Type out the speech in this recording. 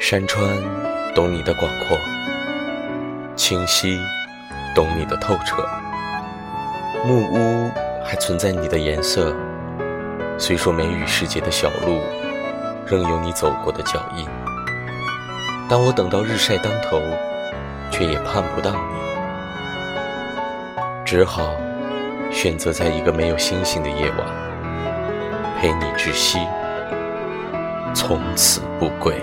山川懂你的广阔，清溪懂你的透彻，木屋还存在你的颜色。虽说梅雨时节的小路，仍有你走过的脚印。当我等到日晒当头，却也盼不到你，只好选择在一个没有星星的夜晚，陪你窒息，从此不归。